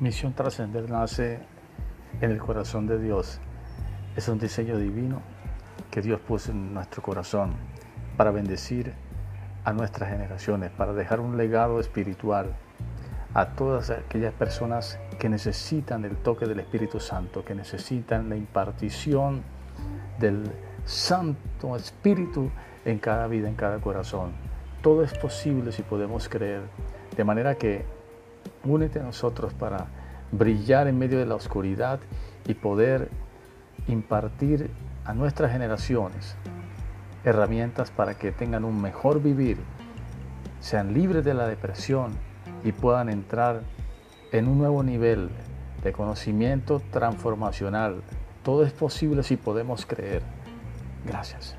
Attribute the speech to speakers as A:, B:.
A: Misión Trascender nace en el corazón de Dios. Es un diseño divino que Dios puso en nuestro corazón para bendecir a nuestras generaciones, para dejar un legado espiritual a todas aquellas personas que necesitan el toque del Espíritu Santo, que necesitan la impartición del Santo Espíritu en cada vida, en cada corazón. Todo es posible si podemos creer. De manera que únete a nosotros para brillar en medio de la oscuridad y poder impartir a nuestras generaciones herramientas para que tengan un mejor vivir, sean libres de la depresión y puedan entrar en un nuevo nivel de conocimiento transformacional. Todo es posible si podemos creer. Gracias.